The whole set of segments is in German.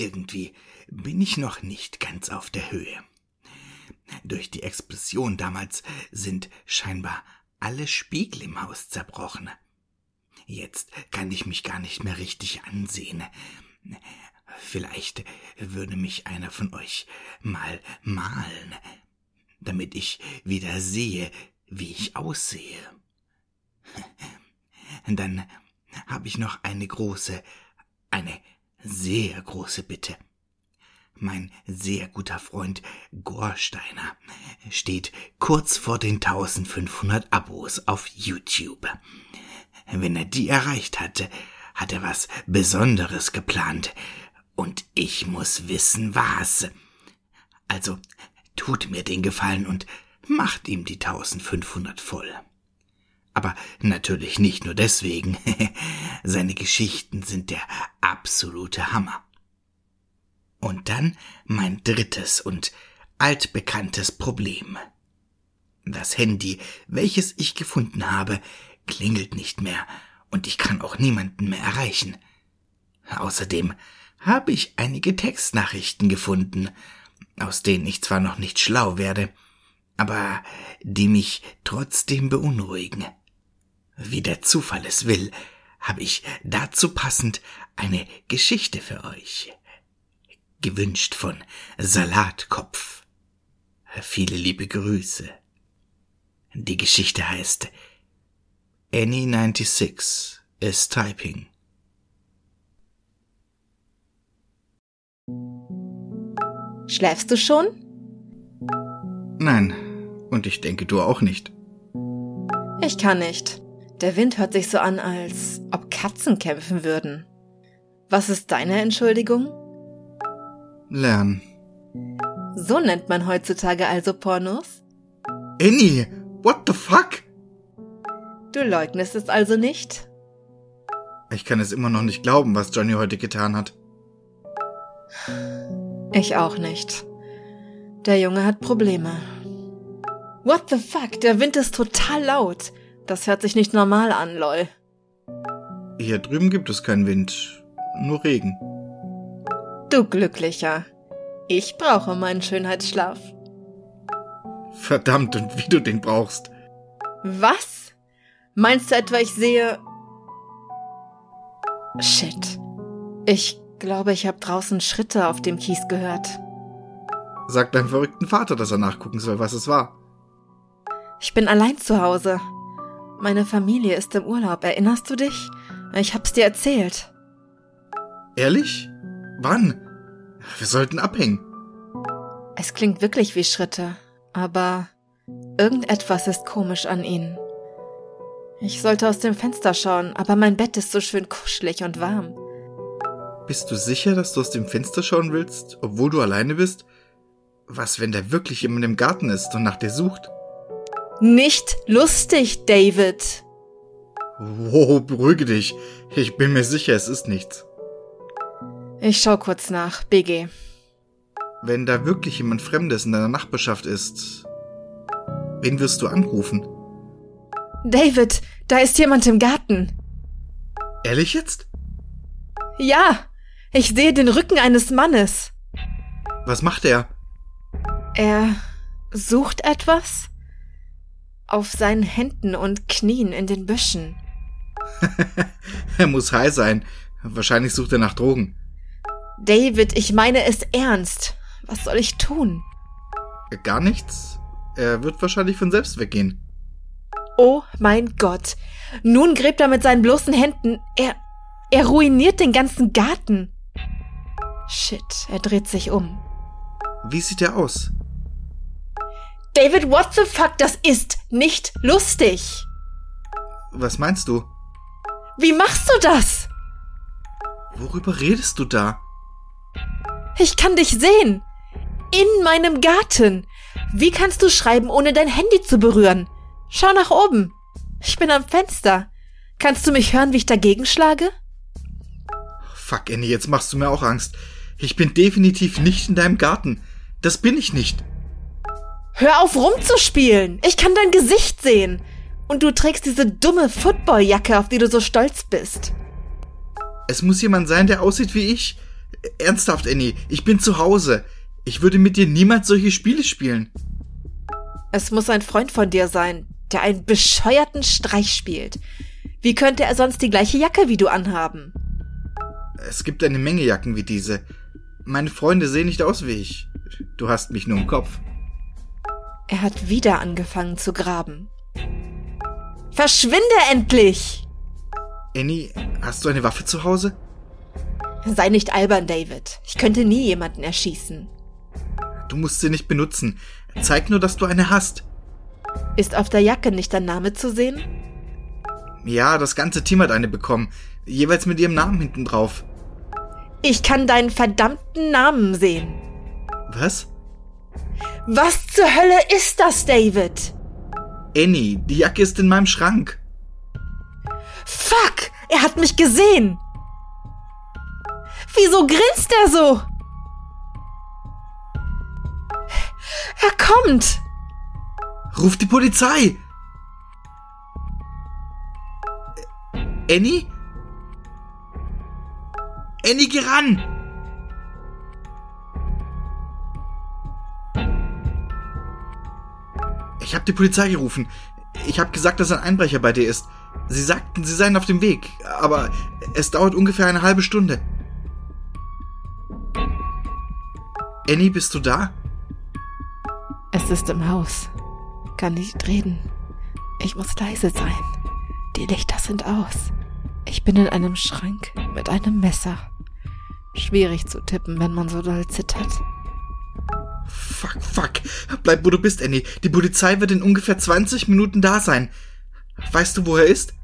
irgendwie bin ich noch nicht ganz auf der Höhe. Durch die Explosion damals sind scheinbar alle Spiegel im Haus zerbrochen. Jetzt kann ich mich gar nicht mehr richtig ansehen. Vielleicht würde mich einer von euch mal malen, damit ich wieder sehe, wie ich aussehe. Dann habe ich noch eine große, eine sehr große Bitte. Mein sehr guter Freund Gorsteiner steht kurz vor den 1500 Abos auf YouTube. Wenn er die erreicht hatte, hat er was Besonderes geplant. Und ich muss wissen, was. Also, tut mir den Gefallen und macht ihm die 1500 voll. Aber natürlich nicht nur deswegen. Seine Geschichten sind der absolute Hammer. Und dann mein drittes und altbekanntes Problem. Das Handy, welches ich gefunden habe, klingelt nicht mehr und ich kann auch niemanden mehr erreichen. Außerdem habe ich einige Textnachrichten gefunden, aus denen ich zwar noch nicht schlau werde, aber die mich trotzdem beunruhigen. Wie der Zufall es will, habe ich dazu passend eine Geschichte für euch gewünscht von Salatkopf. Viele liebe Grüße. Die Geschichte heißt Annie 96 is typing. Schläfst du schon? Nein, und ich denke du auch nicht. Ich kann nicht. Der Wind hört sich so an, als ob Katzen kämpfen würden. Was ist deine Entschuldigung? lernen. So nennt man heutzutage also Pornos? Annie, what the fuck? Du leugnest es also nicht? Ich kann es immer noch nicht glauben, was Johnny heute getan hat. Ich auch nicht. Der Junge hat Probleme. What the fuck? Der Wind ist total laut. Das hört sich nicht normal an, lol. Hier drüben gibt es keinen Wind, nur Regen. Du Glücklicher. Ich brauche meinen Schönheitsschlaf. Verdammt, und wie du den brauchst. Was? Meinst du etwa, ich sehe... Shit. Ich glaube, ich habe draußen Schritte auf dem Kies gehört. Sag deinem verrückten Vater, dass er nachgucken soll, was es war. Ich bin allein zu Hause. Meine Familie ist im Urlaub, erinnerst du dich? Ich hab's dir erzählt. Ehrlich? Wann? Wir sollten abhängen. Es klingt wirklich wie Schritte, aber irgendetwas ist komisch an ihnen. Ich sollte aus dem Fenster schauen, aber mein Bett ist so schön kuschelig und warm. Bist du sicher, dass du aus dem Fenster schauen willst, obwohl du alleine bist? Was, wenn da wirklich jemand im Garten ist und nach dir sucht? Nicht lustig, David. Wow, beruhige dich. Ich bin mir sicher, es ist nichts. Ich schau kurz nach. BG. Wenn da wirklich jemand Fremdes in deiner Nachbarschaft ist, wen wirst du anrufen? David, da ist jemand im Garten. Ehrlich jetzt? Ja, ich sehe den Rücken eines Mannes. Was macht er? Er sucht etwas? Auf seinen Händen und Knien in den Büschen. er muss high sein. Wahrscheinlich sucht er nach Drogen. David, ich meine es ernst. Was soll ich tun? Gar nichts. Er wird wahrscheinlich von selbst weggehen. Oh mein Gott. Nun gräbt er mit seinen bloßen Händen. Er. Er ruiniert den ganzen Garten. Shit, er dreht sich um. Wie sieht er aus? David, what the fuck? Das ist nicht lustig. Was meinst du? Wie machst du das? Worüber redest du da? Ich kann dich sehen. In meinem Garten. Wie kannst du schreiben, ohne dein Handy zu berühren? Schau nach oben. Ich bin am Fenster. Kannst du mich hören, wie ich dagegen schlage? Fuck, Annie, jetzt machst du mir auch Angst. Ich bin definitiv nicht in deinem Garten. Das bin ich nicht. Hör auf rumzuspielen. Ich kann dein Gesicht sehen. Und du trägst diese dumme Footballjacke, auf die du so stolz bist. Es muss jemand sein, der aussieht wie ich. Ernsthaft, Annie, ich bin zu Hause. Ich würde mit dir niemals solche Spiele spielen. Es muss ein Freund von dir sein, der einen bescheuerten Streich spielt. Wie könnte er sonst die gleiche Jacke wie du anhaben? Es gibt eine Menge Jacken wie diese. Meine Freunde sehen nicht aus wie ich. Du hast mich nur im Kopf. Er hat wieder angefangen zu graben. Verschwinde endlich! Annie, hast du eine Waffe zu Hause? Sei nicht albern, David. Ich könnte nie jemanden erschießen. Du musst sie nicht benutzen. Zeig nur, dass du eine hast. Ist auf der Jacke nicht dein Name zu sehen? Ja, das ganze Team hat eine bekommen. Jeweils mit ihrem Namen hinten drauf. Ich kann deinen verdammten Namen sehen. Was? Was zur Hölle ist das, David? Annie, die Jacke ist in meinem Schrank. Fuck! Er hat mich gesehen! Wieso grinst er so? Er kommt! Ruf die Polizei! Annie? Annie, geh ran! Ich habe die Polizei gerufen. Ich habe gesagt, dass ein Einbrecher bei dir ist. Sie sagten, sie seien auf dem Weg, aber es dauert ungefähr eine halbe Stunde. Annie, bist du da? Es ist im Haus. Kann nicht reden. Ich muss leise sein. Die Lichter sind aus. Ich bin in einem Schrank mit einem Messer. Schwierig zu tippen, wenn man so doll zittert. Fuck, fuck. Bleib, wo du bist, Annie. Die Polizei wird in ungefähr 20 Minuten da sein. Weißt du, wo er ist?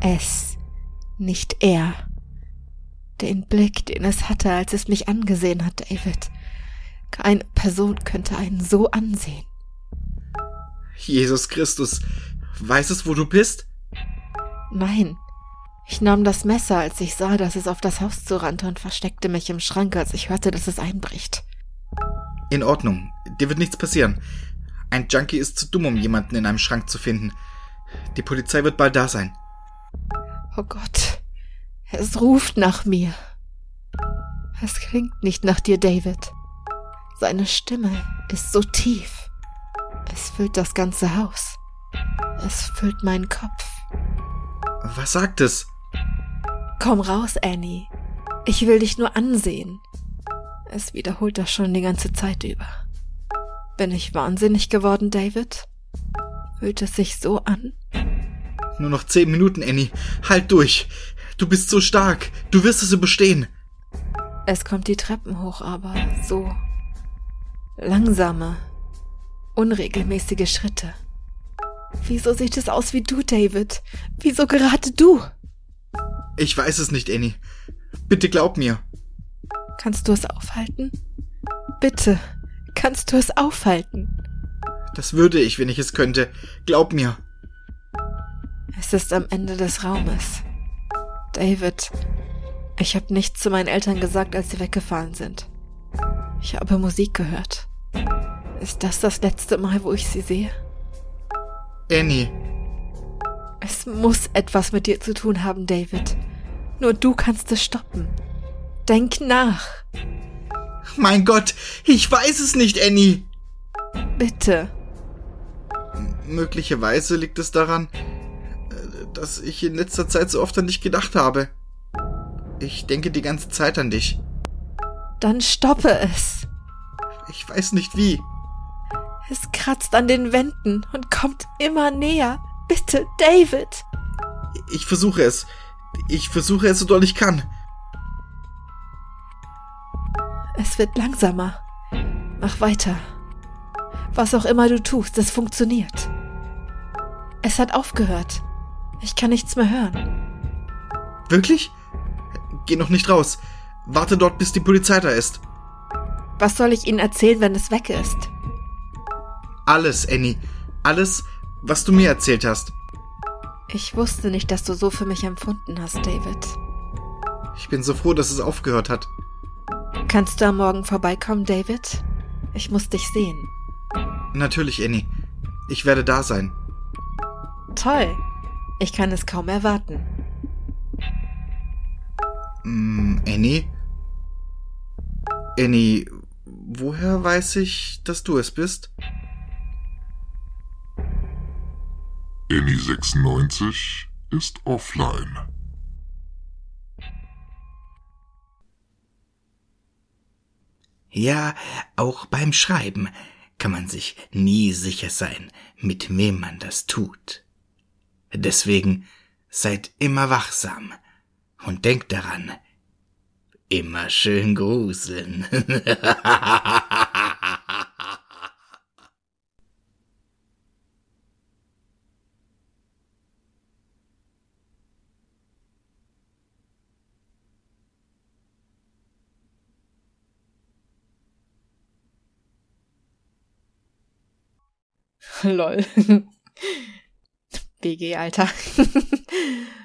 Es, nicht er. Den Blick, den es hatte, als es mich angesehen hat, David. Keine Person könnte einen so ansehen. Jesus Christus. Weiß es, wo du bist? Nein. Ich nahm das Messer, als ich sah, dass es auf das Haus zurannte und versteckte mich im Schrank, als ich hörte, dass es einbricht. In Ordnung. Dir wird nichts passieren. Ein Junkie ist zu dumm, um jemanden in einem Schrank zu finden. Die Polizei wird bald da sein. Oh Gott. Es ruft nach mir. Es klingt nicht nach dir, David. Seine Stimme ist so tief. Es füllt das ganze Haus. Es füllt meinen Kopf. Was sagt es? Komm raus, Annie. Ich will dich nur ansehen. Es wiederholt das schon die ganze Zeit über. Bin ich wahnsinnig geworden, David? Fühlt es sich so an? Nur noch zehn Minuten, Annie. Halt durch. Du bist so stark. Du wirst es überstehen. Es kommt die Treppen hoch, aber so langsame, unregelmäßige Schritte. Wieso sieht es aus wie du, David? Wieso gerade du? Ich weiß es nicht, Annie. Bitte glaub mir. Kannst du es aufhalten? Bitte, kannst du es aufhalten? Das würde ich, wenn ich es könnte. Glaub mir. Es ist am Ende des Raumes. David, ich habe nichts zu meinen Eltern gesagt, als sie weggefahren sind. Ich habe Musik gehört. Ist das das letzte Mal, wo ich sie sehe? Annie. Es muss etwas mit dir zu tun haben, David. Nur du kannst es stoppen. Denk nach. Mein Gott, ich weiß es nicht, Annie. Bitte. M möglicherweise liegt es daran, dass ich in letzter Zeit so oft an dich gedacht habe. Ich denke die ganze Zeit an dich. Dann stoppe es. Ich weiß nicht wie. Es kratzt an den Wänden und kommt immer näher. Bitte, David. Ich versuche es. Ich versuche es so doll ich kann. Es wird langsamer. Mach weiter. Was auch immer du tust, es funktioniert. Es hat aufgehört. Ich kann nichts mehr hören. Wirklich? Geh noch nicht raus. Warte dort, bis die Polizei da ist. Was soll ich Ihnen erzählen, wenn es weg ist? Alles, Annie. Alles, was du mir erzählt hast. Ich wusste nicht, dass du so für mich empfunden hast, David. Ich bin so froh, dass es aufgehört hat. Kannst du am Morgen vorbeikommen, David? Ich muss dich sehen. Natürlich, Annie. Ich werde da sein. Toll. Ich kann es kaum erwarten. Mm, Annie? Annie, woher weiß ich, dass du es bist? Annie 96 ist offline. Ja, auch beim Schreiben kann man sich nie sicher sein, mit wem man das tut. Deswegen seid immer wachsam und denkt daran, immer schön gruseln. Lol. BG, Alter.